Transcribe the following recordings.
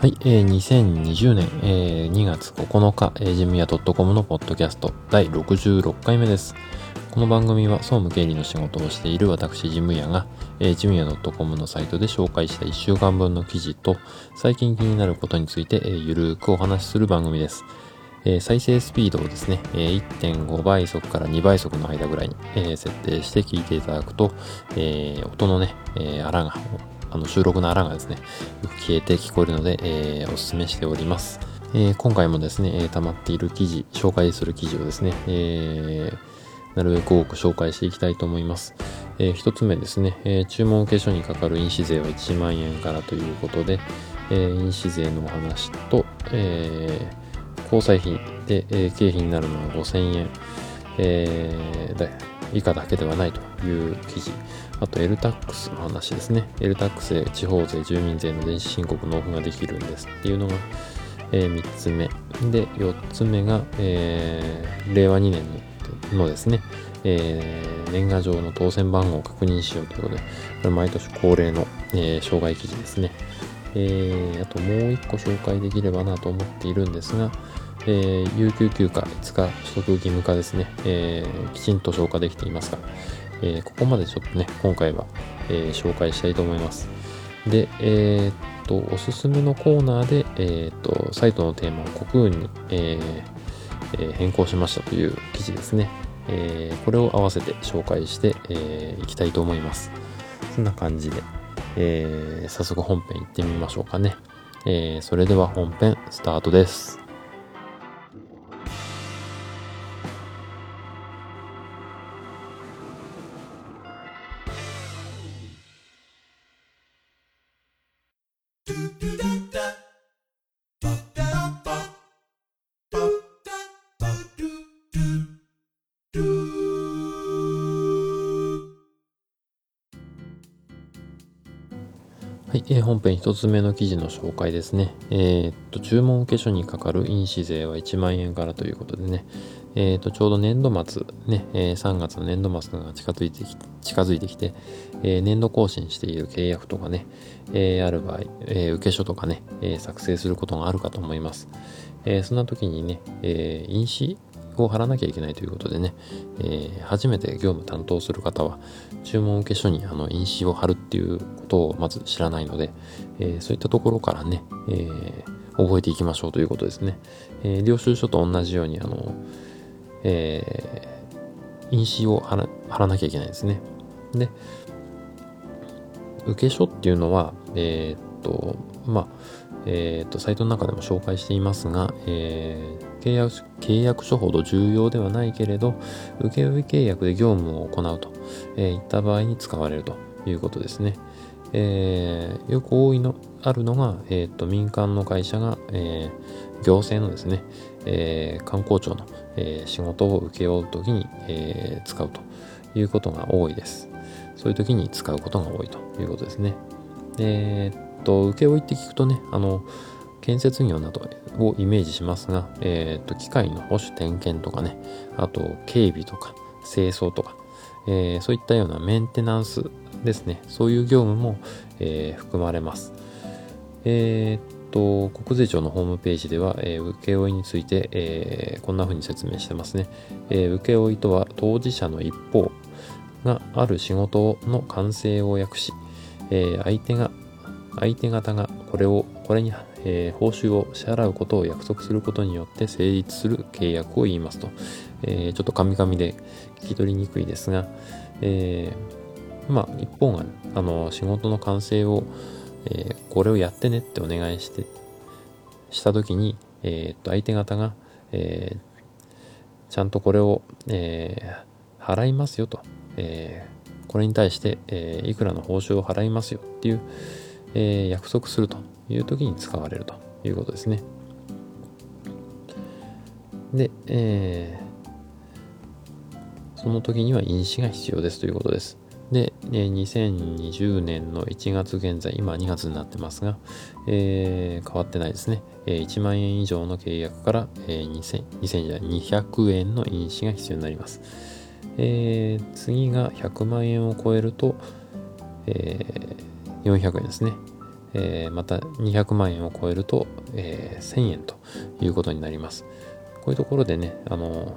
はい、えー、2020年、えー、2月9日、えー、ジムヤ .com のポッドキャスト第66回目です。この番組は総務経理の仕事をしている私ジムヤが、えー、ジムヤ .com のサイトで紹介した1週間分の記事と最近気になることについて、えー、ゆるーくお話しする番組です。えー、再生スピードをですね、えー、1.5倍速から2倍速の間ぐらいに、えー、設定して聞いていただくと、えー、音のね、えー、あらがあの収録の穴がですね、よく消えて聞こえるので、えー、お勧めしております。えー、今回もですね、えー、溜まっている記事、紹介する記事をですね、えー、なるべく多く紹介していきたいと思います。えー、一つ目ですね、え、注文受け書にかかる印紙税は1万円からということで、え、印紙税のお話と、え、交際費で、え、経費になるのは5000円、え、以下だけではないという記事。あと LTAX の話ですね。LTAX で地方税、住民税の電子申告納付ができるんですっていうのが、えー、3つ目。で、4つ目が、えー、令和2年のですね、えー、年賀状の当選番号を確認しようということで、これ毎年恒例の、え、障害記事ですね。えー、あともう1個紹介できればなと思っているんですが、えー、有給休暇5日取得義務化ですね、えー、きちんと消化できていますが、えー、ここまでちょっとね、今回は、えー、紹介したいと思います。で、えー、っと、おすすめのコーナーで、えー、っと、サイトのテーマを国運に、えー、変更しましたという記事ですね。えこれを合わせて紹介してい、えー、きたいと思います。そんな感じで、え早速本編行ってみましょうかね。えそれでは本編スタートです。え、本編一つ目の記事の紹介ですね。えー、っと、注文受け書にかかる印紙税は1万円からということでね、えー、っと、ちょうど年度末、ね、えー、3月の年度末が近づいてき近づいてきて、え、年度更新している契約とかね、え、ある場合、え、受け書とかね、え、作成することがあるかと思います。え、そんな時にね、えー、印紙を貼らなきゃいけないということでね、えー、初めて業務担当する方は、注文受け書にあの印紙を貼るっていうことをまず知らないので、えー、そういったところからね、えー、覚えていきましょうということですね。え領収書と同じように、あの、え印紙を貼ら貼らなきゃいけないですね。で、受け書っていうのは、えっと、まあ、えっと、サイトの中でも紹介していますが、えー契約契約書ほど重要ではないけれど、請負契約で業務を行うと、え、いった場合に使われるということですね。えー、よく多いの、あるのが、えーと、民間の会社が、えー、行政のですね、えー、観光庁の、え、仕事を請け負うときに、え、使うということが多いです。そういう時に使うことが多いということですね。え、っと、請負って聞くとね、あの、建設業などをイメージしますが、え、ー、と、機械の保守点検とかね、あと、警備とか、清掃とか、えー、そういったようなメンテナンスですね、そういう業務も、えー、含まれます。えっと、国税庁のホームページでは、えー、請負について、えー、こんな風に説明してますね。えー、請負とは当事者の一方がある仕事の完成を訳し、えー、相手が、相手方がこれを、これにえー、報酬を支払うことを約束することによって成立する契約を言いますと。えー、ちょっとカミカミで聞き取りにくいですが、えー、まあ、一方が、あの、仕事の完成を、えこれをやってねってお願いして、したときに、えっと、相手方が、えちゃんとこれを、え払いますよと、えこれに対して、えいくらの報酬を払いますよっていう、え約束するという時に使われるということですね。で、えー、その時には印紙が必要ですということです。で、2020年の1月現在、今2月になってますが、えー、変わってないですね。1万円以上の契約から、2000、2200円の印紙が必要になります。えー、次が100万円を超えると、えー、400円ですね。えー、また200万円を超えると、えー、1000円ということになります。こういうところでね、あの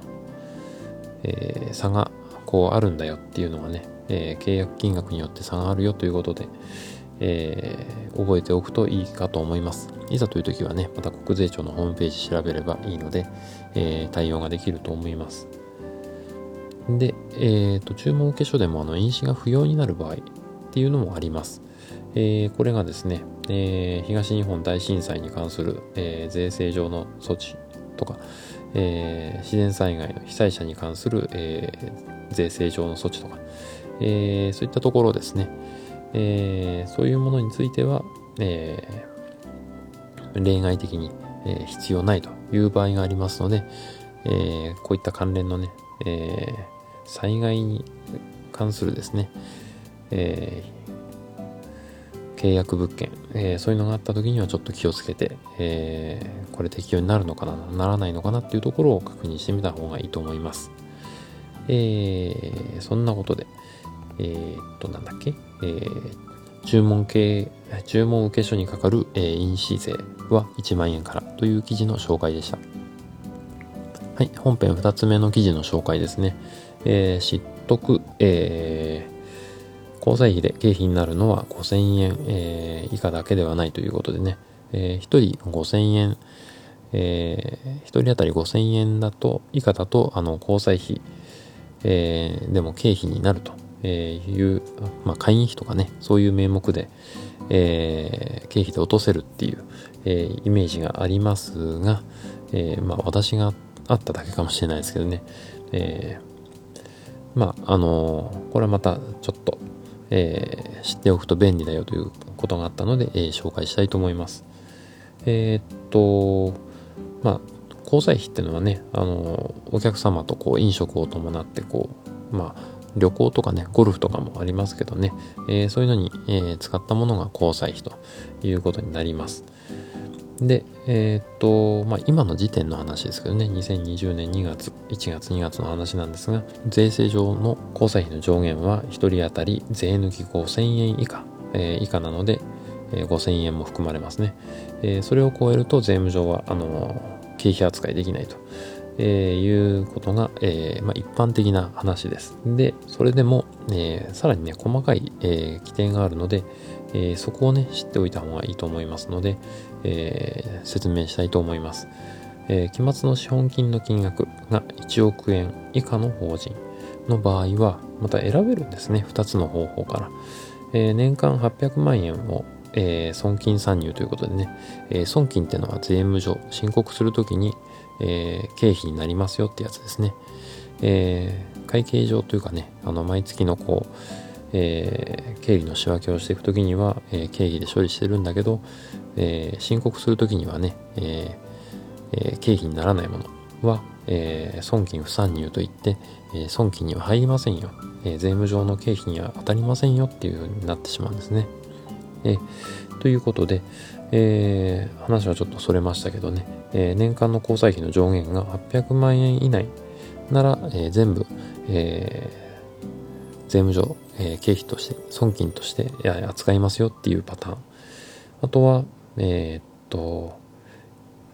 えー、差がこうあるんだよっていうのがね、え契約金額によって差があるよということで、え覚えておくといいかと思います。いざという時はね、また国税庁のホームページ調べればいいので、え対応ができると思います。で、えーと、注文受け書でもあの印紙が不要になる場合っていうのもあります。えー、これがですね、えー、東日本大震災に関する、えー、税制上の措置とか、え自然災害の被災者に関する、え税制上の措置とか、えそういったところですね、えそういうものについては、え例外的に、え必要ないという場合がありますので、えこういった関連のね、え災害に関するですね、え、契約物件、えー、そういうのがあった時にはちょっと気をつけて、えー、これ適用になるのかな、ならないのかなっていうところを確認してみた方がいいと思います。えそんなことで、えっと、なんだっけ、えー注文系、注文受け書にかかる、え印紙税は1万円からという記事の紹介でした。はい、本編2つ目の記事の紹介ですね。えー、知得、えー、交際費で経費になるのは5000円、えー、以下だけではないということでね、えー、1人5000円、えー、1人当たり5000円だと、以下だと、あの、交際費、えー、でも経費になるという、まあ、会員費とかね、そういう名目で、えー、経費で落とせるっていう、えー、イメージがありますが、えー、まあ、私があっただけかもしれないですけどね、えーまあ、あの、これはまたちょっと、えー、知っておくと便利だよということがあったので、えー、紹介したいと思います。えー、っと、まあ、交際費っていうのはね、あのお客様とこう飲食を伴ってこう、まあ、旅行とかね、ゴルフとかもありますけどね、えー、そういうのに、えー、使ったものが交際費ということになります。で、えー、っと、まあ、今の時点の話ですけどね、2020年2月、1月2月の話なんですが、税制上の交際費の上限は1人当たり税抜き5000円以下、えー、以下なので、えー、5000円も含まれますね。えー、それを超えると税務上は、あの経費扱いできないと。えー、いうことが、えーまあ、一般的な話です。で、それでも、えー、さらにね、細かい、えー、規定があるので、えー、そこをね、知っておいた方がいいと思いますので、えー、説明したいと思います。えー、期末の資本金の金額が1億円以下の法人の場合は、また選べるんですね。2つの方法から。えー、年間800万円を、えー、損金参入ということでね、えー、損金っていうのは税務上、申告するときに、えー、経費になりますよってやつですね。えー、会計上というかね、あの、毎月のこう、えー、経理の仕分けをしていくときには、えー、経費で処理してるんだけど、えー、申告するときにはね、えー、経費にならないものは、えー、損金不参入といって、えー、損金には入りませんよ、えー、税務上の経費には当たりませんよっていう風になってしまうんですね。えー、ということで、えー、話はちょっとそれましたけどね、え、年間の交際費の上限が800万円以内なら、え、全部、え、税務上、え、経費として、損金として扱いますよっていうパターン。あとは、えー、っと、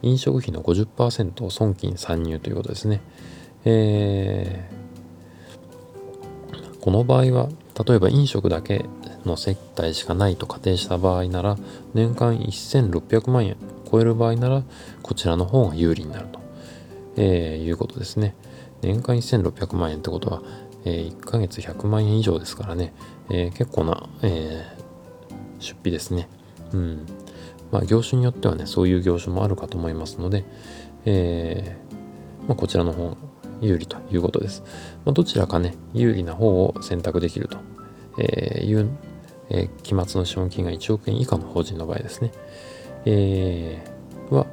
飲食費の50%を損金参入ということですね。えー、この場合は、例えば飲食だけの接待しかないと仮定した場合なら、年間1600万円超える場合なら、こちらの方が有利になると、えー、いうことですね。年間1600万円ってことは、えー、1ヶ月100万円以上ですからね、えー、結構な、えー、出費ですね。うん。まあ、業種によってはね、そういう業種もあるかと思いますので、えー、まあ、こちらの方有利ということです。まあ、どちらかね、有利な方を選択できるという、えー、期末の資本金が1億円以下の法人の場合ですね。えー、は、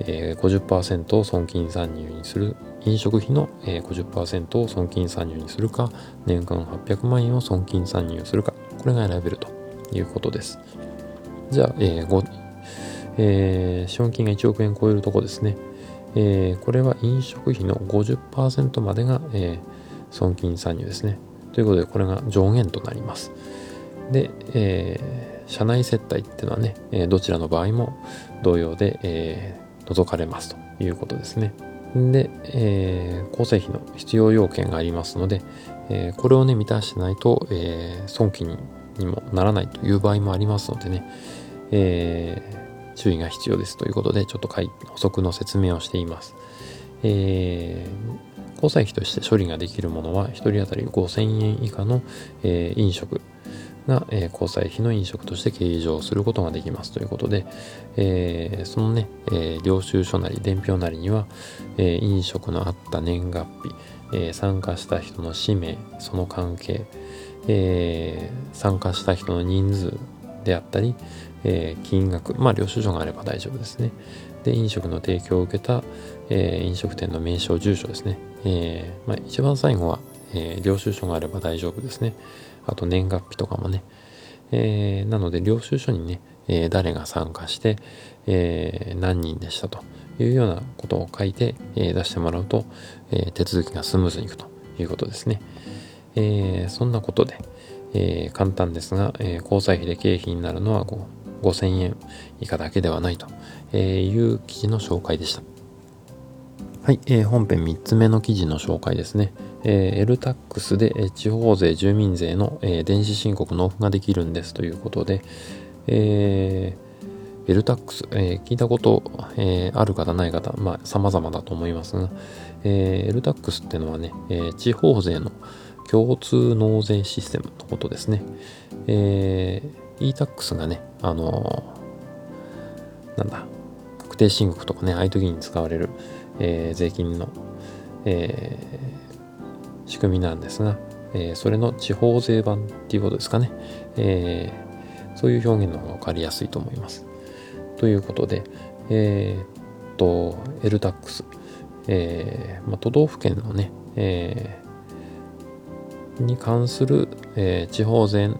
えー、50%を損金参入にする飲食費の、えー、50%を損金参入にするか年間800万円を損金参入するかこれが選べるということです。じゃあ、えーえー、資本金が1億円超えるとこですね、えー、これは飲食費の50%までが、えー、損金参入ですね。ということでこれが上限となります。で、えー、社内接待っていうのはね、えどちらの場合も同様で、え除かれますということですね。で、えー、構成費の必要要件がありますので、えー、これをね、満たしてないと、えー、損金にもならないという場合もありますのでね、えー、注意が必要ですということで、ちょっと補足の説明をしています。えー、交際費として処理ができるものは、1人当たり5000円以下の、えー、飲食が、えー、交際費の飲食として計上することができますということで、えー、そのね、えー、領収書なり伝票なりには、え、飲食のあった年月日、え、参加した人の氏名、その関係、え、参加した人の人数であったり、え、金額、まあ領収書があれば大丈夫ですね。で、飲食の提供を受けた、え、飲食店の名称、住所ですね。えまあ、一番最後は、え、領収書があれば大丈夫ですね。あと年月日とかもね。えー、なので、領収書にね、えー、誰が参加して、えー、何人でしたというようなことを書いて、え、出してもらうと、え、手続きがスムーズにいくということですね。え、そんなことで、え、簡単ですが、え、交際費で経費になるのは5000円以下だけではないという記事の紹介でした。はい、えー、本編3つ目の記事の紹介ですね。えー、エルタックスで、地方税、住民税の、えー、電子申告納付ができるんですということで、えー、エルタックス、えー、聞いたこと、えー、ある方ない方、まあ、様々だと思いますが、えー、エルタックスってのはね、えー、地方税の共通納税システムのことですね。えー、e-tax がね、あのー、なんだ、確定申告とかね、ああいう時に使われる、えー、税金の、えー、仕組みなんですが、えー、それの地方税版っていうことですかね、えー、そういう表現の方が分かりやすいと思います。ということで、えー、っと、LTAX、えーま、都道府県のね、えー、に関する、えー、地方税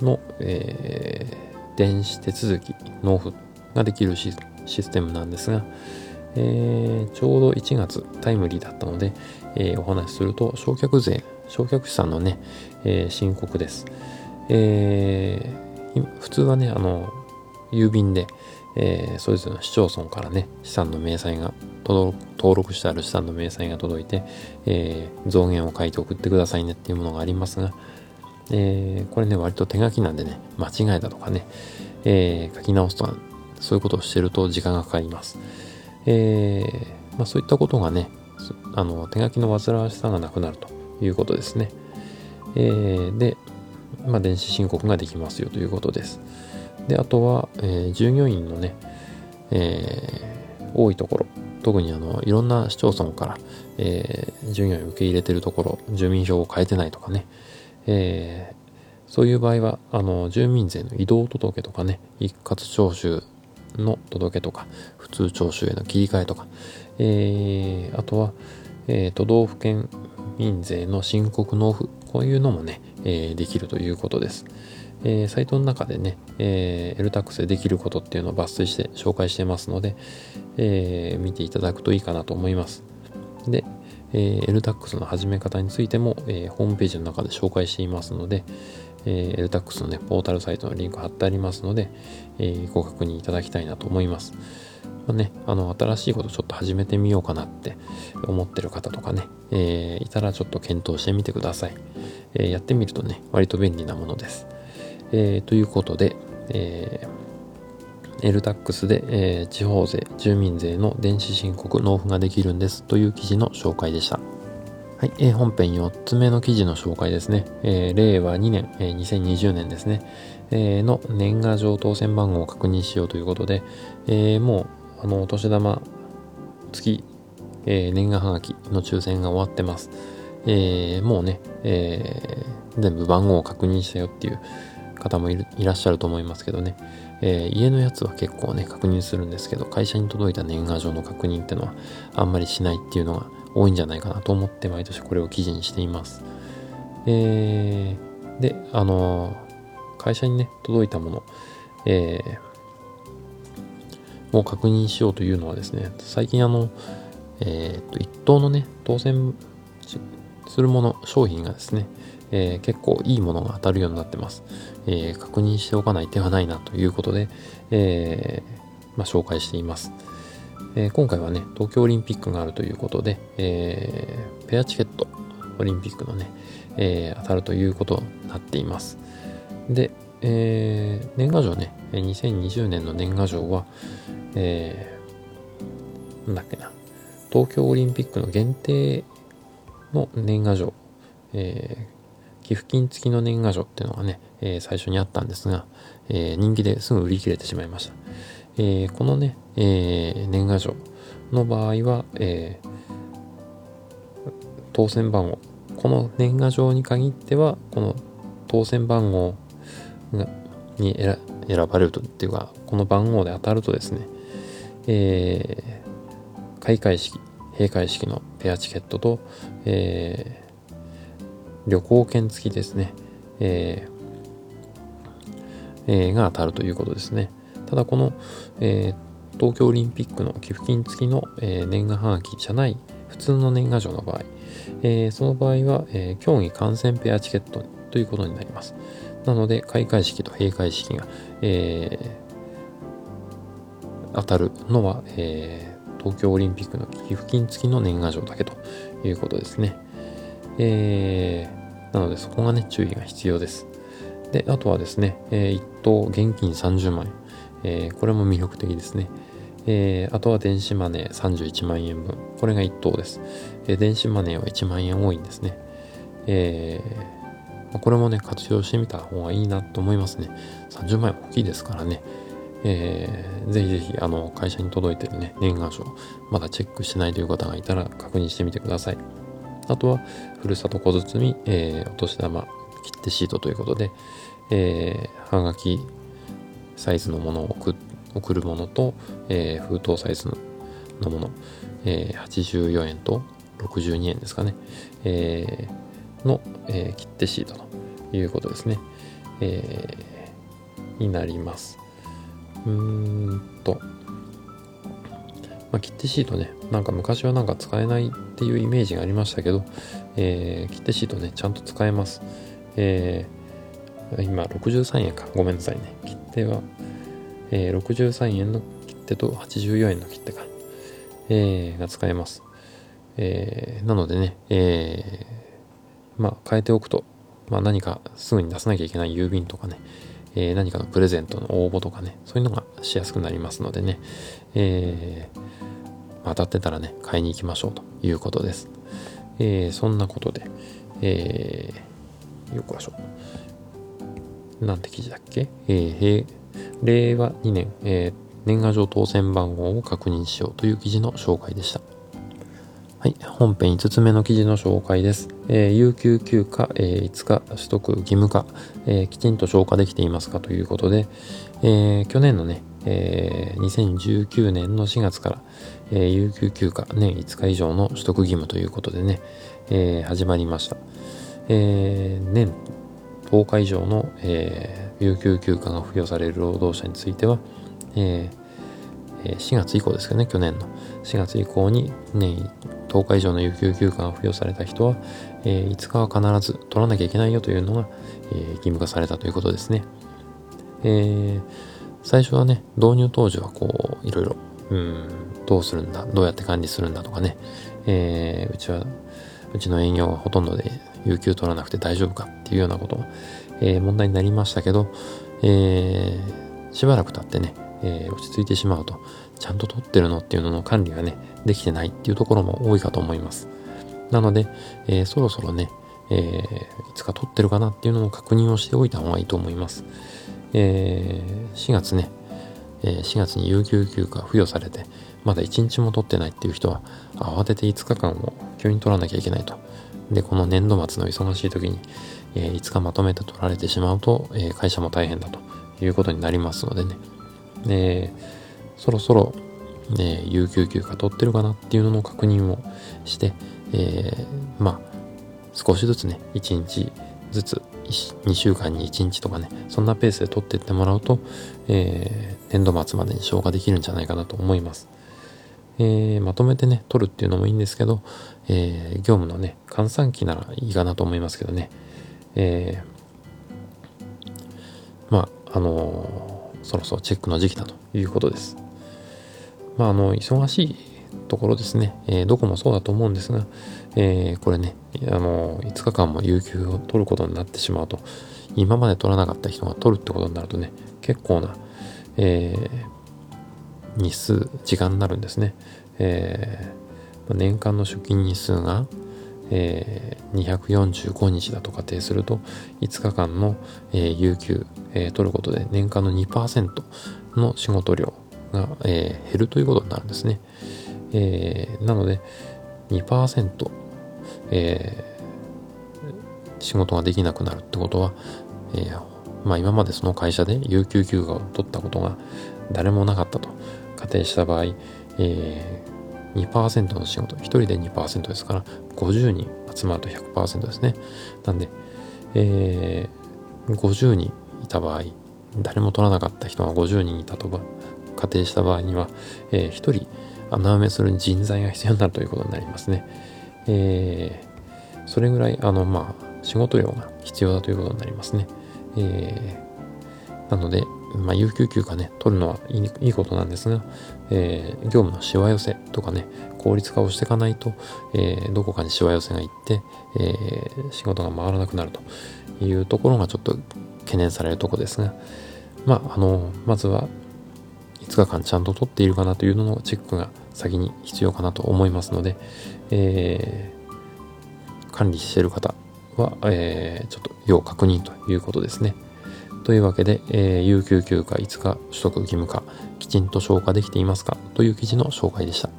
の、えー、電子手続き納付ができるシステムなんですが、えー、ちょうど1月タイムリーだったので、えー、お話しすると、焼却税、焼却資産のね、えー、申告です。えー、普通はね、あの、郵便で、えー、それぞれの市町村からね、資産の明細が登録してある資産の明細が届いて、えー、増減を書いて送ってくださいねっていうものがありますが、えー、これね、割と手書きなんでね、間違えたとかね、えー、書き直すとか、そういうことをしてると時間がかかります。えー、まあ、そういったことがね、あの手書きの煩わしさがなくなるということですね。えー、で、まあ、電子申告ができますよということです。で、あとは、えー、従業員のね、えー、多いところ、特にあのいろんな市町村から、えー、従業員を受け入れてるところ、住民票を変えてないとかね、えー、そういう場合は、あの住民税の移動届とかね、一括徴収の届けとか、普通徴収への切り替えとか、えー、あとは、えー、都道府県民税の申告納付、こういうのもね、えー、できるということです。えー、サイトの中でね、えー、LTAX でできることっていうのを抜粋して紹介してますので、えー、見ていただくといいかなと思います。で、えー、LTAX の始め方についても、えー、ホームページの中で紹介していますので、えー、LTAX のね、ポータルサイトのリンク貼ってありますので、えー、ご確認いただきたいなと思います。まあ、ね、あの、新しいことちょっと始めてみようかなって思ってる方とかね、えー、いたらちょっと検討してみてください。えー、やってみるとね、割と便利なものです。えー、ということで、えー、LTAX で、えー、地方税、住民税の電子申告納付ができるんですという記事の紹介でした。はい、えー、本編4つ目の記事の紹介ですね。えー、令和2年、えー、2020年ですね、えー、の年賀状当選番号を確認しようということで、えー、もう、あの、お年玉月、えー、年賀はがきの抽選が終わってます。えー、もうね、えー、全部番号を確認したよっていう方もいらっしゃると思いますけどね、えー、家のやつは結構ね、確認するんですけど、会社に届いた年賀状の確認ってのはあんまりしないっていうのが多いんじゃないかなと思って毎年これを記事にしています。えー、で、あのー、会社にね、届いたもの、えー、を確認しようというのはですね、最近あの、えー、っと、一等のね、当選するもの、商品がですね、えー、結構いいものが当たるようになってます。えー、確認しておかない手はないなということで、えまあ、紹介しています。え今回はね、東京オリンピックがあるということで、えペアチケット、オリンピックのね、え当たるということになっています。で、えー、年賀状ね、2020年の年賀状は、えー、なんだっけな、東京オリンピックの限定の年賀状、えー、寄付金付きの年賀状っていうのがね、えー、最初にあったんですが、えー、人気ですぐ売り切れてしまいました。えー、このね、えー、年賀状の場合は、えー、当選番号、この年賀状に限っては、この当選番号がに選ばれると。っていうか、この番号で当たるとですね、えー、開会式、閉会式のペアチケットと、えー、旅行券付きですね、えー、が当たるということですね。ただこの、えー、東京オリンピックの寄付金付きの、えー、年賀はがきじゃない普通の年賀状の場合、えー、その場合は、えー、競技観戦ペアチケットということになります。なので、開会式と閉会式が、えー、当たるのは、えー、東京オリンピックの寄付金付きの年賀状だけということですね。えー、なので、そこがね、注意が必要です。で、あとはですね、えー、1等現金30万円。えー、これも魅力的ですね。えー、あとは電子マネー31万円分。これが1等です。えー、電子マネーは1万円多いんですね。えーこれもね、活用してみた方がいいなと思いますね。30万円大きいですからね。えー、ぜひぜひ、あの、会社に届いてるね、年賀状、まだチェックしてないという方がいたら確認してみてください。あとは、ふるさと小包、えー、お年玉、切手シートということで、えー、はがきサイズのものを送送るものと、えー、封筒サイズのもの、えー、84円と62円ですかね。えーの、えー、切手シートということですね。えー、になります。うーんと、まあ、切手シートね、なんか昔はなんか使えないっていうイメージがありましたけど、えー、切手シートね、ちゃんと使えます。えー、今63円か。ごめんなさいね。切手は、えー、63円の切手と84円の切手か。えー、が使えます。えー、なのでね、えー、まあ、変えておくと、まあ、何かすぐに出さなきゃいけない郵便とかね、えー、何かのプレゼントの応募とかね、そういうのがしやすくなりますのでね、えー、当たってたらね、買いに行きましょうということです。えー、そんなことで、えー、よくわしょ。なんて記事だっけ？えー、令和2年、えー、年賀状当選番号を確認しようという記事の紹介でした。はい、本編5つ目の記事の紹介です。えー、有給休暇、えー、5日取得義務化、えー、きちんと消化できていますかということで、えー、去年のね、えー、2019年の4月から、えー、有給休暇年5日以上の取得義務ということでね、えー、始まりました。えー、年10日以上の、えー、有給休暇が付与される労働者については、えー、4月以降ですけどね、去年の4月以降に年10日以上の有給休暇が付与された人は、えー、5日は必ず取らなきゃいけないよというのが、えー、義務化されたということですね。えー、最初はね、導入当時はこう、いろいろ、うん、どうするんだ、どうやって管理するんだとかね、えー、うちは、うちの営業はほとんどで有給取らなくて大丈夫かっていうようなことえー、問題になりましたけど、えー、しばらく経ってね、えー、落ち着いてしまうと、ちゃんと取ってるのっていうのの管理がね、できてないっていうところも多いかと思います。なので、えー、そろそろね、えー、いつか取ってるかなっていうのの確認をしておいた方がいいと思います。えー、4月ね、え、4月に有給休暇付与されて、まだ1日も取ってないっていう人は、慌てて5日間を急に取らなきゃいけないと。で、この年度末の忙しい時に、え、5日まとめて取られてしまうと、え、会社も大変だということになりますのでね。えー、そろそろえー、有給休暇取ってるかなっていうのの確認をして、えー、まあ、少しずつね、1日ずつ、2週間に1日とかね、そんなペースで取っていってもらうと、えー、年度末までに消化できるんじゃないかなと思います。えー、まとめてね、取るっていうのもいいんですけど、えー、業務のね、換算期ならいいかなと思いますけどね。えー、まあ、あのー、そろそろチェックの時期だということです。まあ、あの、忙しいところですね、えー、どこもそうだと思うんですが、えー、これね、あの、5日間も有給を取ることになってしまうと、今まで取らなかった人が取るってことになるとね、結構な、えー、日数、時間になるんですね。えー、年間の出勤日数が、えー、245日だと仮定すると、5日間の、えー、有給、えー、取ることで年間の2%の仕事量が、えー、減るということになるんですね。えー、なので2%、えー、仕事ができなくなるってことは、えー、まあ今までその会社で有給休暇を取ったことが誰もなかったと仮定した場合、えー、2%の仕事、1人で2%ですから、50人集まると100%ですね。なんで、えー、50人いた場合、誰も取らなかった人が50人いたと仮定した場合には、えー、1人穴埋めする人材が必要になるということになりますね。えー、それぐらい、あの、まあ、仕事量が必要だということになりますね。えー、なので、まあ、有給休暇ね、取るのはいいいいことなんですが、えー、業務のしわ寄せとかね、効率化をしていかないと、えー、どこかにしわ寄せがいって、えー、仕事が回らなくなるというところがちょっと懸念されるところですが、まあ、あの、まずは5日間ちゃんと取っているかなというののチェックが先に必要かなと思いますので、えー、管理している方は、えー、ちょっと要確認ということですね。というわけで、えー、有給休暇5日取得義務化、きちんと消化できていますかという記事の紹介でした。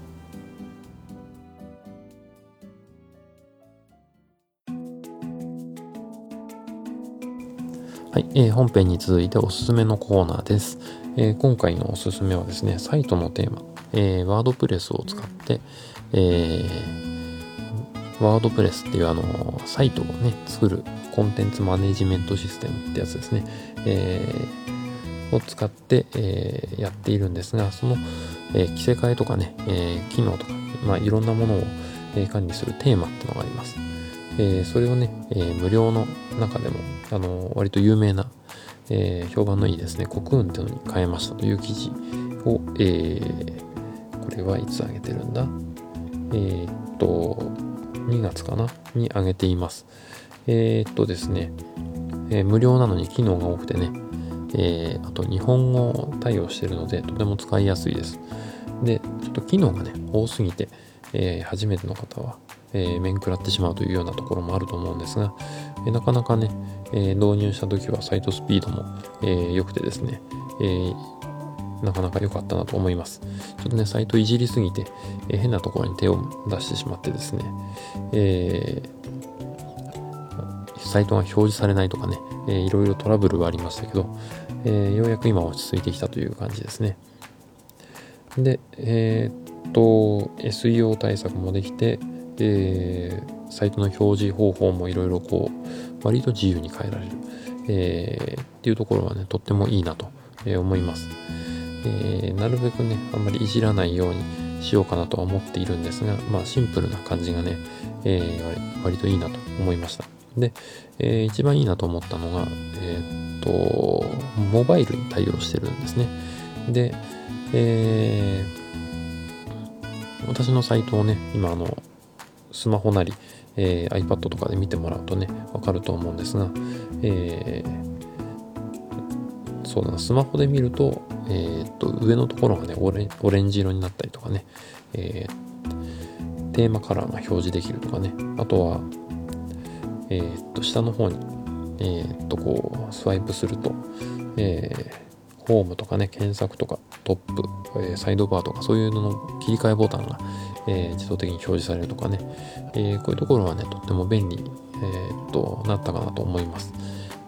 はい、えー、本編に続いておすすめのコーナーです。えー、今回のおすすめはですね、サイトのテーマ、えー、ワードプレスを使って、え、ワードプレスっていうあの、サイトをね、作るコンテンツマネジメントシステムってやつですね、え、を使って、え、やっているんですが、その、え、着せ替えとかね、え、機能とか、まあ、いろんなものを、え、管理するテーマってのがあります。え、それをね、え、無料の中でも、あの割と有名な、えー、評判のいいですね、コクーンっていうのに変えましたという記事を、えー、これはいつ上げてるんだ？えー、っと、2月かな？に上げています。えー、っとですね、えー、無料なのに機能が多くてね、えー、あと日本語対応してるのでとても使いやすいです。で、ちょっと機能がね、多すぎて、えー、初めての方は、え、面食らってしまうというようなところもあると思うんですが、え、なかなかね、え導入した時はサイトスピードも、えー、くてですね、えなかなか良かったなと思います。ちょっとね、サイトいじりすぎて、え変なところに手を出してしまってですね、えサイトが表示されないとかね、えー、いろいろトラブルはありましたけど、えー、ようやく今落ち着いてきたという感じですね。で、えー、っと、SEO 対策もできて、えー、サイトの表示方法もいろいろこう、割と自由に変えられる、えー、っていうところはね、とってもいいなと思います。えー、なるべくね、あんまりいじらないようにしようかなとは思っているんですが、まあシンプルな感じがね、えー、割といいなと思いました。で、えー、一番いいなと思ったのが、えー、っと、モバイルに対応してるんですね。で、えー、私のサイトをね、今あの、スマホなり、えー、iPad とかで見てもらうとね、わかると思うんですが、えー、そうだな、スマホで見ると、えー、っと、上のところがねオレ、オレンジ色になったりとかね、えー、テーマカラーが表示できるとかね、あとは、えー、っと、下の方に、えー、っと、こう、スワイプすると、えー、ホームとかね、検索とか、トップ、えー、サイドバーとか、そういうのの切り替えボタンが、えー、自動的に表示されるとかね、えー、こういうところはね、とっても便利、え、っと、なったかなと思います。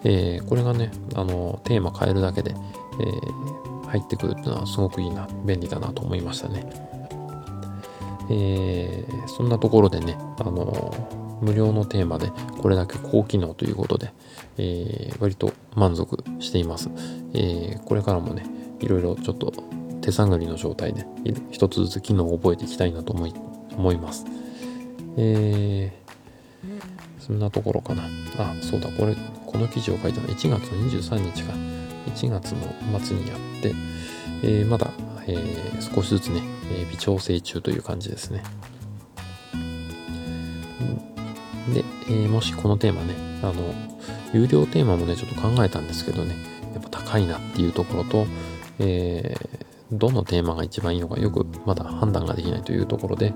え、これがね、あの、テーマ変えるだけで、え、入ってくるっていうのはすごくいいな、便利だなと思いましたね。え、そんなところでね、あの無料のテーマでこれだけ高機能ということで、えー、割と満足しています。えー、これからもね、いろいろちょっと手探りの状態で一つずつ機能を覚えていきたいなと思い思います。えー、そんなところかな。あ、そうだ、これ、この記事を書いたの1月の23日か。1月の末にやって、えー、まだ、えー、少しずつね、え微調整中という感じですね。で、えもしこのテーマね、あの、有料テーマもね、ちょっと考えたんですけどね、やっぱ高いなっていうところと、えー、どのテーマが一番いいのかよくまだ判断ができないというところで、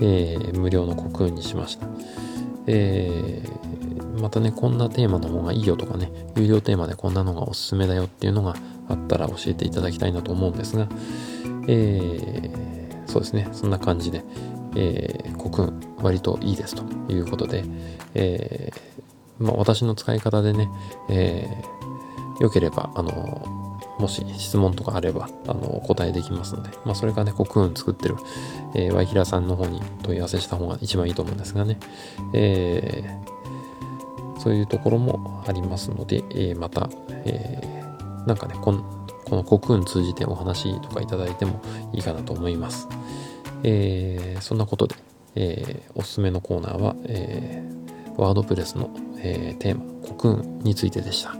えー、無料のコクにしました。えー、またね、こんなテーマの方がいいよとかね、有料テーマでこんなのがおすすめだよっていうのがあったら教えていただきたいなと思うんですが、えー、そうですね、そんな感じで、えー、コクン割といいですということで、えー、まあ、私の使い方でね、えー、よければ、あのもし質問とかあれば、あの、お答えできますので、まあ、それがね、コクーン作ってる、えー、ワイヒラさんの方に問い合わせした方が一番いいと思うんですがね、えー、そういうところもありますので、えー、また、えー、なんかね、この、このコクーン通じてお話とかいただいてもいいかなと思います。えー、そんなことで、えー、おすすめのコーナーは、えー、ワードプレスの、えー、テーマ、コクーンについてでした。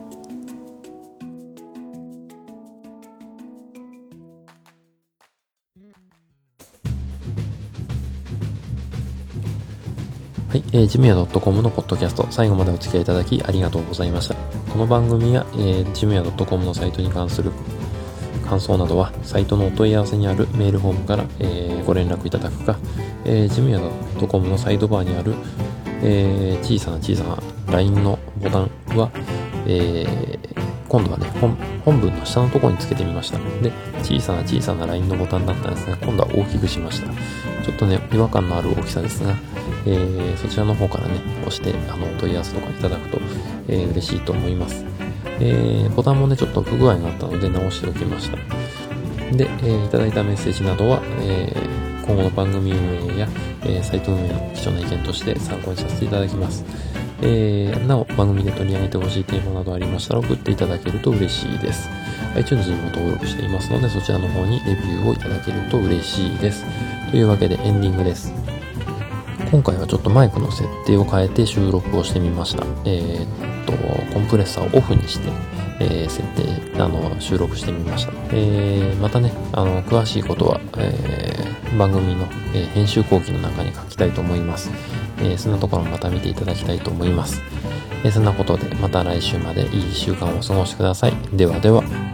はい、えー、ジムヤ .com のポッドキャスト、最後までお付き合いいただきありがとうございました。この番組や、えー、ジムヤ .com のサイトに関する感想などは、サイトのお問い合わせにあるメールフォームから、え、ご連絡いただくか、えー、ジムヤ .com のサイドバーにある、え、小さな小さな LINE のボタンは、え、今度はね本、文の下のところにつけてみました。で、小さな小さな LINE のボタンだったんですが、今度は大きくしました。ちょっとね、違和感のある大きさですが、えー、そちらの方からね、押して、あのお、問い合わせとかいただくと、えー、嬉しいと思います。えー、ボタンもね、ちょっと不具合があったので直しておきました。で、えー、いただいたメッセージなどは、えー、今後の番組運営や、えー、サイト運営の貴重な意見として参考にさせていただきます。えー、なお、番組で取り上げてほしいテーマなどありましたら送っていただけると嬉しいです。iTunes にも登録していますので、そちらの方にレビューをいただけると嬉しいです。というわけでエンディングです。今回はちょっとマイクの設定を変えて収録をしてみました。えー、っと、コンプレッサーをオフにして、えー、設定、あの、収録してみました。えー、またね、あの、詳しいことは、えー、番組の、え編集後期の中に書きたいと思います。えそんなところもまた見ていただきたいと思います。えそんなことで、また来週までいい1週間をお過ごしください。ではでは。